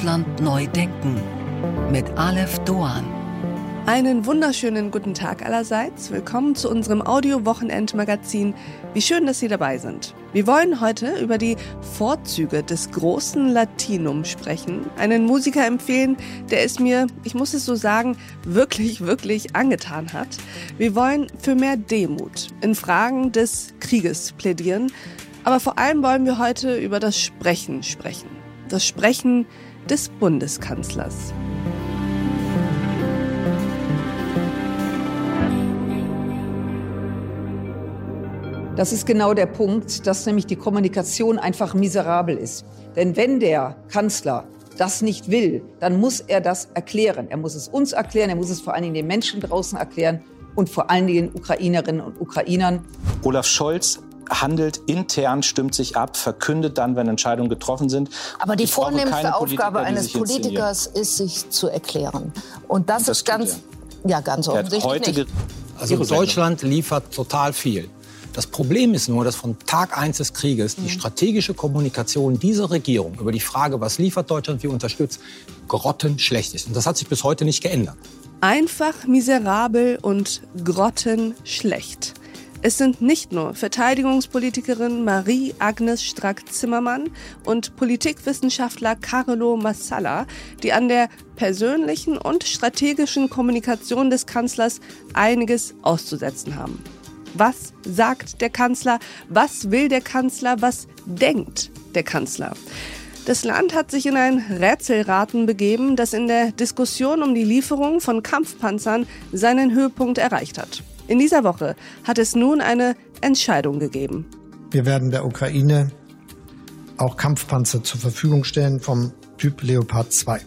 Deutschland neu denken mit Aleph Doan. Einen wunderschönen guten Tag allerseits. Willkommen zu unserem Audio-Wochenend-Magazin. Wie schön, dass Sie dabei sind. Wir wollen heute über die Vorzüge des großen Latinum sprechen. Einen Musiker empfehlen, der es mir, ich muss es so sagen, wirklich, wirklich angetan hat. Wir wollen für mehr Demut in Fragen des Krieges plädieren. Aber vor allem wollen wir heute über das Sprechen sprechen. Das Sprechen des Bundeskanzlers. Das ist genau der Punkt, dass nämlich die Kommunikation einfach miserabel ist. Denn wenn der Kanzler das nicht will, dann muss er das erklären. Er muss es uns erklären, er muss es vor allen Dingen den Menschen draußen erklären und vor allen Dingen Ukrainerinnen und Ukrainern. Olaf Scholz handelt intern, stimmt sich ab, verkündet dann, wenn Entscheidungen getroffen sind. Aber die vornehmste Aufgabe eines Politikers ist, sich zu erklären. Und das, das ist ganz, ja, ganz offensichtlich nicht. Also Deutschland liefert total viel. Das Problem ist nur, dass von Tag 1 des Krieges die mhm. strategische Kommunikation dieser Regierung über die Frage, was liefert Deutschland, wie unterstützt, grottenschlecht ist. Und das hat sich bis heute nicht geändert. Einfach miserabel und grottenschlecht. Es sind nicht nur Verteidigungspolitikerin Marie-Agnes Strack-Zimmermann und Politikwissenschaftler Carlo Massala, die an der persönlichen und strategischen Kommunikation des Kanzlers einiges auszusetzen haben. Was sagt der Kanzler? Was will der Kanzler? Was denkt der Kanzler? Das Land hat sich in ein Rätselraten begeben, das in der Diskussion um die Lieferung von Kampfpanzern seinen Höhepunkt erreicht hat. In dieser Woche hat es nun eine Entscheidung gegeben. Wir werden der Ukraine auch Kampfpanzer zur Verfügung stellen vom Typ Leopard 2.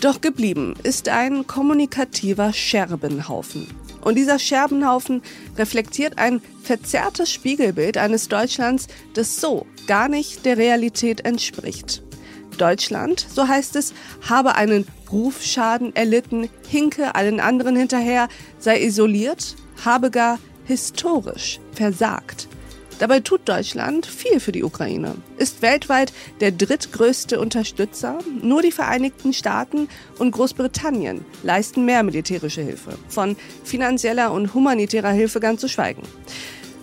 Doch geblieben ist ein kommunikativer Scherbenhaufen. Und dieser Scherbenhaufen reflektiert ein verzerrtes Spiegelbild eines Deutschlands, das so gar nicht der Realität entspricht. Deutschland, so heißt es, habe einen Rufschaden erlitten, hinke allen anderen hinterher, sei isoliert, habe gar historisch versagt. Dabei tut Deutschland viel für die Ukraine, ist weltweit der drittgrößte Unterstützer. Nur die Vereinigten Staaten und Großbritannien leisten mehr militärische Hilfe, von finanzieller und humanitärer Hilfe ganz zu schweigen.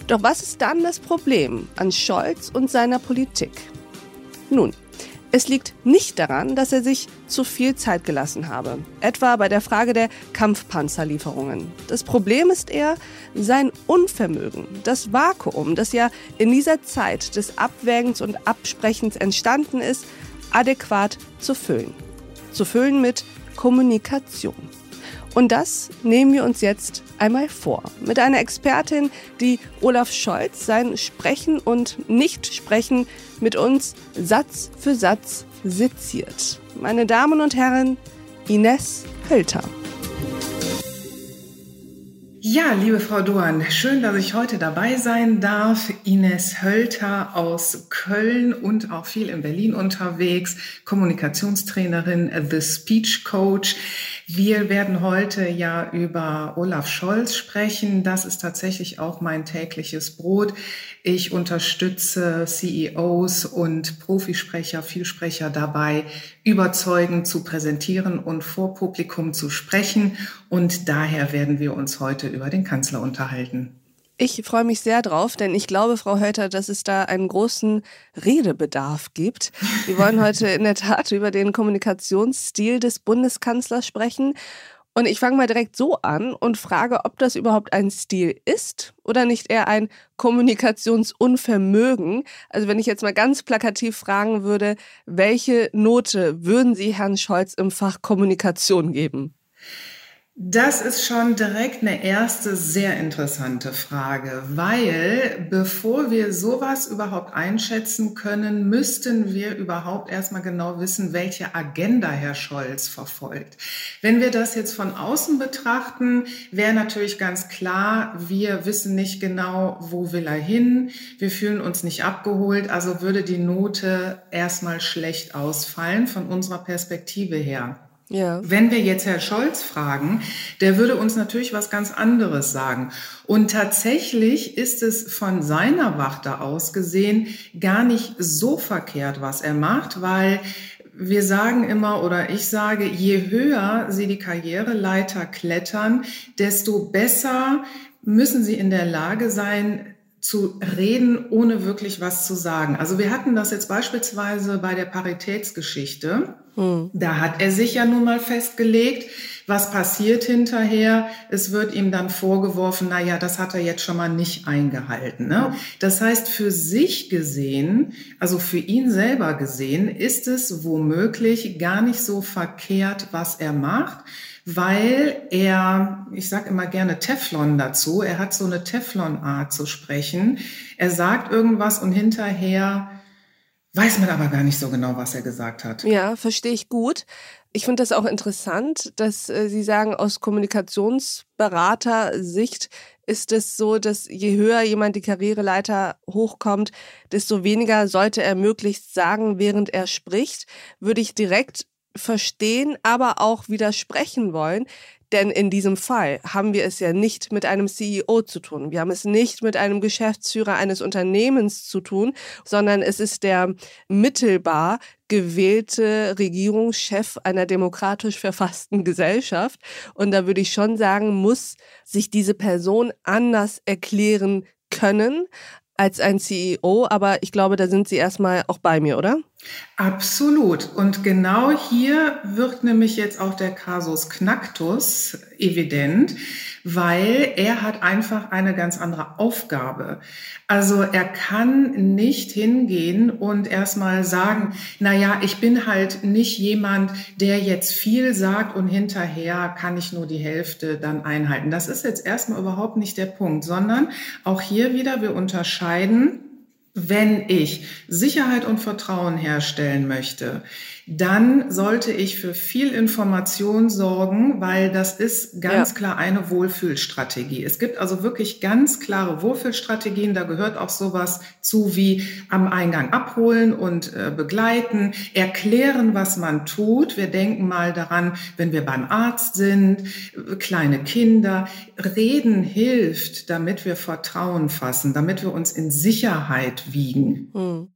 Doch was ist dann das Problem an Scholz und seiner Politik? Nun, es liegt nicht daran, dass er sich zu viel Zeit gelassen habe, etwa bei der Frage der Kampfpanzerlieferungen. Das Problem ist eher sein Unvermögen, das Vakuum, das ja in dieser Zeit des Abwägens und Absprechens entstanden ist, adäquat zu füllen. Zu füllen mit Kommunikation. Und das nehmen wir uns jetzt einmal vor. Mit einer Expertin, die Olaf Scholz sein Sprechen und Nichtsprechen mit uns Satz für Satz seziert. Meine Damen und Herren, Ines Hölter. Ja, liebe Frau Doan, schön, dass ich heute dabei sein darf. Ines Hölter aus Köln und auch viel in Berlin unterwegs, Kommunikationstrainerin, The Speech Coach. Wir werden heute ja über Olaf Scholz sprechen. Das ist tatsächlich auch mein tägliches Brot. Ich unterstütze CEOs und Profisprecher, Vielsprecher dabei, überzeugend zu präsentieren und vor Publikum zu sprechen. Und daher werden wir uns heute über den Kanzler unterhalten. Ich freue mich sehr drauf, denn ich glaube, Frau Hölter, dass es da einen großen Redebedarf gibt. Wir wollen heute in der Tat über den Kommunikationsstil des Bundeskanzlers sprechen. Und ich fange mal direkt so an und frage, ob das überhaupt ein Stil ist oder nicht eher ein Kommunikationsunvermögen. Also wenn ich jetzt mal ganz plakativ fragen würde, welche Note würden Sie Herrn Scholz im Fach Kommunikation geben? Das ist schon direkt eine erste sehr interessante Frage, weil bevor wir sowas überhaupt einschätzen können, müssten wir überhaupt erstmal genau wissen, welche Agenda Herr Scholz verfolgt. Wenn wir das jetzt von außen betrachten, wäre natürlich ganz klar, wir wissen nicht genau, wo will er hin, wir fühlen uns nicht abgeholt, also würde die Note erstmal schlecht ausfallen von unserer Perspektive her. Ja. Wenn wir jetzt Herr Scholz fragen, der würde uns natürlich was ganz anderes sagen. Und tatsächlich ist es von seiner Warte aus gesehen gar nicht so verkehrt, was er macht, weil wir sagen immer oder ich sage, je höher Sie die Karriereleiter klettern, desto besser müssen Sie in der Lage sein, zu reden, ohne wirklich was zu sagen. Also wir hatten das jetzt beispielsweise bei der Paritätsgeschichte. Hm. Da hat er sich ja nun mal festgelegt, was passiert hinterher. Es wird ihm dann vorgeworfen, na ja, das hat er jetzt schon mal nicht eingehalten. Ne? Das heißt, für sich gesehen, also für ihn selber gesehen, ist es womöglich gar nicht so verkehrt, was er macht weil er, ich sage immer gerne Teflon dazu, er hat so eine Teflon-Art zu sprechen. Er sagt irgendwas und hinterher weiß man aber gar nicht so genau, was er gesagt hat. Ja, verstehe ich gut. Ich finde das auch interessant, dass äh, Sie sagen, aus Kommunikationsberater-Sicht ist es so, dass je höher jemand die Karriereleiter hochkommt, desto weniger sollte er möglichst sagen, während er spricht. Würde ich direkt verstehen, aber auch widersprechen wollen. Denn in diesem Fall haben wir es ja nicht mit einem CEO zu tun. Wir haben es nicht mit einem Geschäftsführer eines Unternehmens zu tun, sondern es ist der mittelbar gewählte Regierungschef einer demokratisch verfassten Gesellschaft. Und da würde ich schon sagen, muss sich diese Person anders erklären können als ein CEO. Aber ich glaube, da sind Sie erstmal auch bei mir, oder? Absolut. Und genau hier wird nämlich jetzt auch der Kasus Knacktus evident, weil er hat einfach eine ganz andere Aufgabe. Also er kann nicht hingehen und erstmal sagen, na ja, ich bin halt nicht jemand, der jetzt viel sagt und hinterher kann ich nur die Hälfte dann einhalten. Das ist jetzt erstmal überhaupt nicht der Punkt, sondern auch hier wieder, wir unterscheiden wenn ich Sicherheit und Vertrauen herstellen möchte, dann sollte ich für viel Information sorgen, weil das ist ganz ja. klar eine Wohlfühlstrategie. Es gibt also wirklich ganz klare Wohlfühlstrategien. Da gehört auch sowas zu wie am Eingang abholen und äh, begleiten, erklären, was man tut. Wir denken mal daran, wenn wir beim Arzt sind, kleine Kinder. Reden hilft, damit wir Vertrauen fassen, damit wir uns in Sicherheit wiegen. Hm.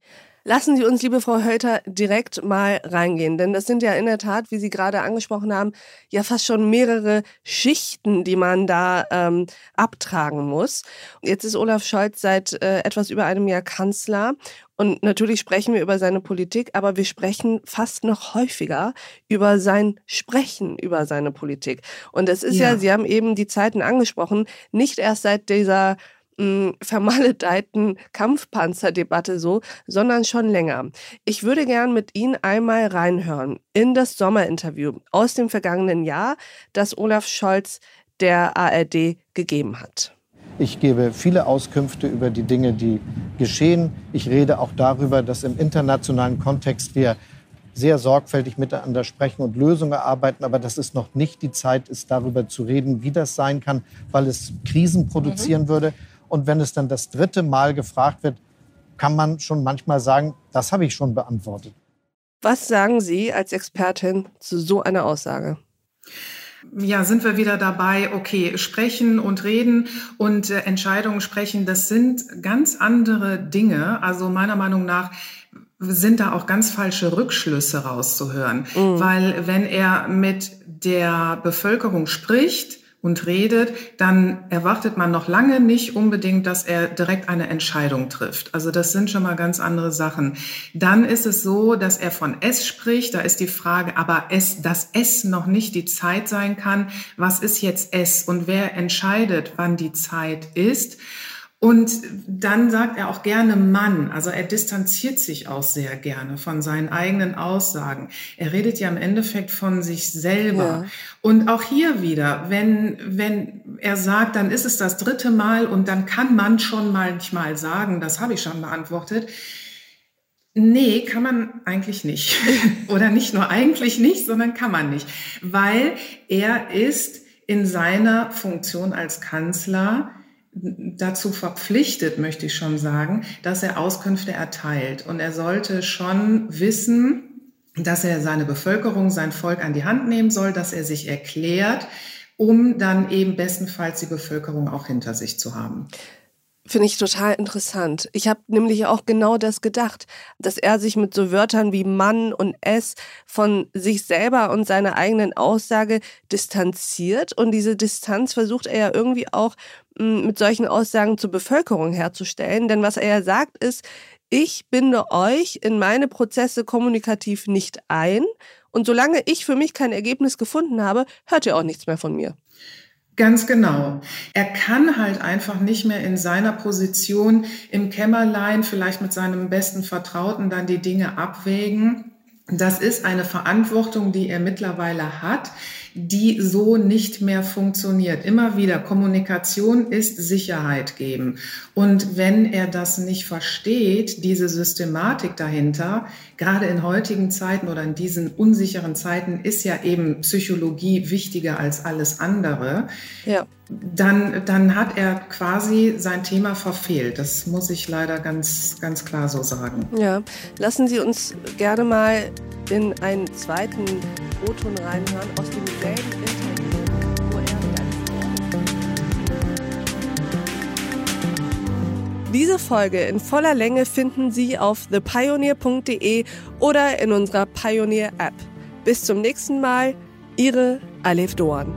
Lassen Sie uns, liebe Frau Hölter, direkt mal reingehen, denn das sind ja in der Tat, wie Sie gerade angesprochen haben, ja fast schon mehrere Schichten, die man da ähm, abtragen muss. Jetzt ist Olaf Scholz seit äh, etwas über einem Jahr Kanzler und natürlich sprechen wir über seine Politik, aber wir sprechen fast noch häufiger über sein Sprechen über seine Politik. Und es ist ja, ja Sie haben eben die Zeiten angesprochen, nicht erst seit dieser vermaledeiten Kampfpanzerdebatte so, sondern schon länger. Ich würde gern mit Ihnen einmal reinhören in das Sommerinterview aus dem vergangenen Jahr, das Olaf Scholz der ARD gegeben hat. Ich gebe viele Auskünfte über die Dinge, die geschehen. Ich rede auch darüber, dass im internationalen Kontext wir sehr sorgfältig miteinander sprechen und Lösungen erarbeiten. Aber dass es noch nicht die Zeit ist, darüber zu reden, wie das sein kann, weil es Krisen produzieren mhm. würde. Und wenn es dann das dritte Mal gefragt wird, kann man schon manchmal sagen, das habe ich schon beantwortet. Was sagen Sie als Expertin zu so einer Aussage? Ja, sind wir wieder dabei, okay, sprechen und reden und äh, Entscheidungen sprechen, das sind ganz andere Dinge. Also meiner Meinung nach sind da auch ganz falsche Rückschlüsse rauszuhören. Mhm. Weil wenn er mit der Bevölkerung spricht, und redet, dann erwartet man noch lange nicht unbedingt, dass er direkt eine Entscheidung trifft. Also das sind schon mal ganz andere Sachen. Dann ist es so, dass er von S spricht. Da ist die Frage, aber es, dass S noch nicht die Zeit sein kann. Was ist jetzt S und wer entscheidet, wann die Zeit ist? Und dann sagt er auch gerne Mann, also er distanziert sich auch sehr gerne von seinen eigenen Aussagen. Er redet ja im Endeffekt von sich selber. Ja. Und auch hier wieder, wenn, wenn er sagt, dann ist es das dritte Mal und dann kann man schon manchmal sagen, das habe ich schon beantwortet. Nee, kann man eigentlich nicht. Oder nicht nur eigentlich nicht, sondern kann man nicht. Weil er ist in seiner Funktion als Kanzler dazu verpflichtet, möchte ich schon sagen, dass er Auskünfte erteilt. Und er sollte schon wissen, dass er seine Bevölkerung, sein Volk an die Hand nehmen soll, dass er sich erklärt, um dann eben bestenfalls die Bevölkerung auch hinter sich zu haben. Finde ich total interessant. Ich habe nämlich auch genau das gedacht, dass er sich mit so Wörtern wie Mann und es von sich selber und seiner eigenen Aussage distanziert. Und diese Distanz versucht er ja irgendwie auch hm, mit solchen Aussagen zur Bevölkerung herzustellen. Denn was er ja sagt ist, ich binde euch in meine Prozesse kommunikativ nicht ein. Und solange ich für mich kein Ergebnis gefunden habe, hört ihr auch nichts mehr von mir. Ganz genau. Er kann halt einfach nicht mehr in seiner Position im Kämmerlein, vielleicht mit seinem besten Vertrauten, dann die Dinge abwägen. Das ist eine Verantwortung, die er mittlerweile hat, die so nicht mehr funktioniert. Immer wieder, Kommunikation ist Sicherheit geben. Und wenn er das nicht versteht, diese Systematik dahinter, gerade in heutigen Zeiten oder in diesen unsicheren Zeiten ist ja eben Psychologie wichtiger als alles andere. Ja. Dann, dann hat er quasi sein Thema verfehlt. Das muss ich leider ganz, ganz klar so sagen. Ja, lassen Sie uns gerne mal in einen zweiten O-Ton reinhören aus demselben Interview, wo er Diese Folge in voller Länge finden Sie auf thepioneer.de oder in unserer Pioneer App. Bis zum nächsten Mal, Ihre Alef Doan.